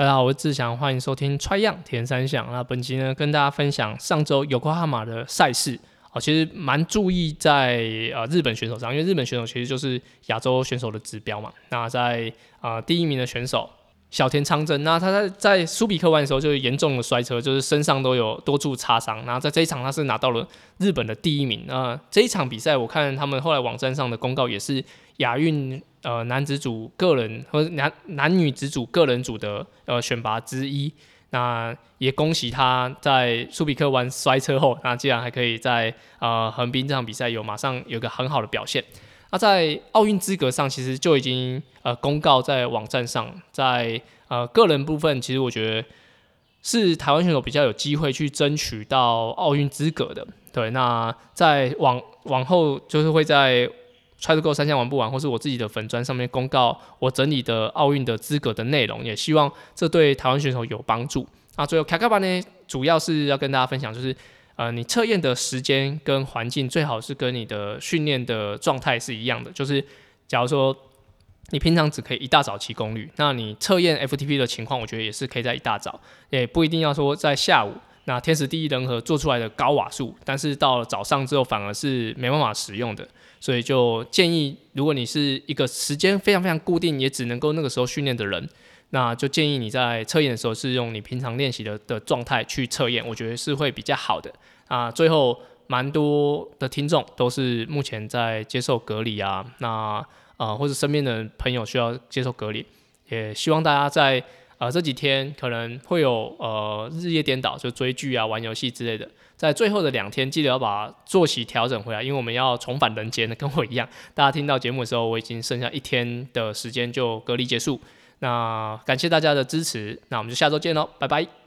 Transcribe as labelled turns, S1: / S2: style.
S1: 大家好，我是志祥，欢迎收听 Try 样田三项。那本期呢，跟大家分享上周有关哈马的赛事啊，其实蛮注意在呃日本选手上，因为日本选手其实就是亚洲选手的指标嘛。那在呃第一名的选手小田昌真，那他在在苏比克湾的时候就严重的摔车，就是身上都有多处擦伤。然后在这一场他是拿到了日本的第一名。那这一场比赛我看他们后来网站上的公告也是亚运。呃，男子组个人或者男男女子组个人组的呃选拔之一，那也恭喜他在苏比克湾摔车后，那竟然还可以在呃横滨这场比赛有马上有个很好的表现。那在奥运资格上，其实就已经呃公告在网站上，在呃个人部分，其实我觉得是台湾选手比较有机会去争取到奥运资格的。对，那在往往后就是会在。Try to Go 三项玩不完，或是我自己的粉砖上面公告我整理的奥运的资格的内容，也希望这对台湾选手有帮助。那最后卡卡巴呢，主要是要跟大家分享，就是呃，你测验的时间跟环境最好是跟你的训练的状态是一样的。就是假如说你平常只可以一大早骑功率，那你测验 FTP 的情况，我觉得也是可以在一大早，也不一定要说在下午。那天时地利人和做出来的高瓦数，但是到了早上之后反而是没办法使用的，所以就建议，如果你是一个时间非常非常固定，也只能够那个时候训练的人，那就建议你在测验的时候是用你平常练习的的状态去测验，我觉得是会比较好的。啊，最后蛮多的听众都是目前在接受隔离啊，那啊或者身边的朋友需要接受隔离，也希望大家在。啊、呃，这几天可能会有呃日夜颠倒，就追剧啊、玩游戏之类的。在最后的两天，记得要把作息调整回来，因为我们要重返人间了，跟我一样。大家听到节目的时候，我已经剩下一天的时间就隔离结束。那感谢大家的支持，那我们就下周见喽，拜拜。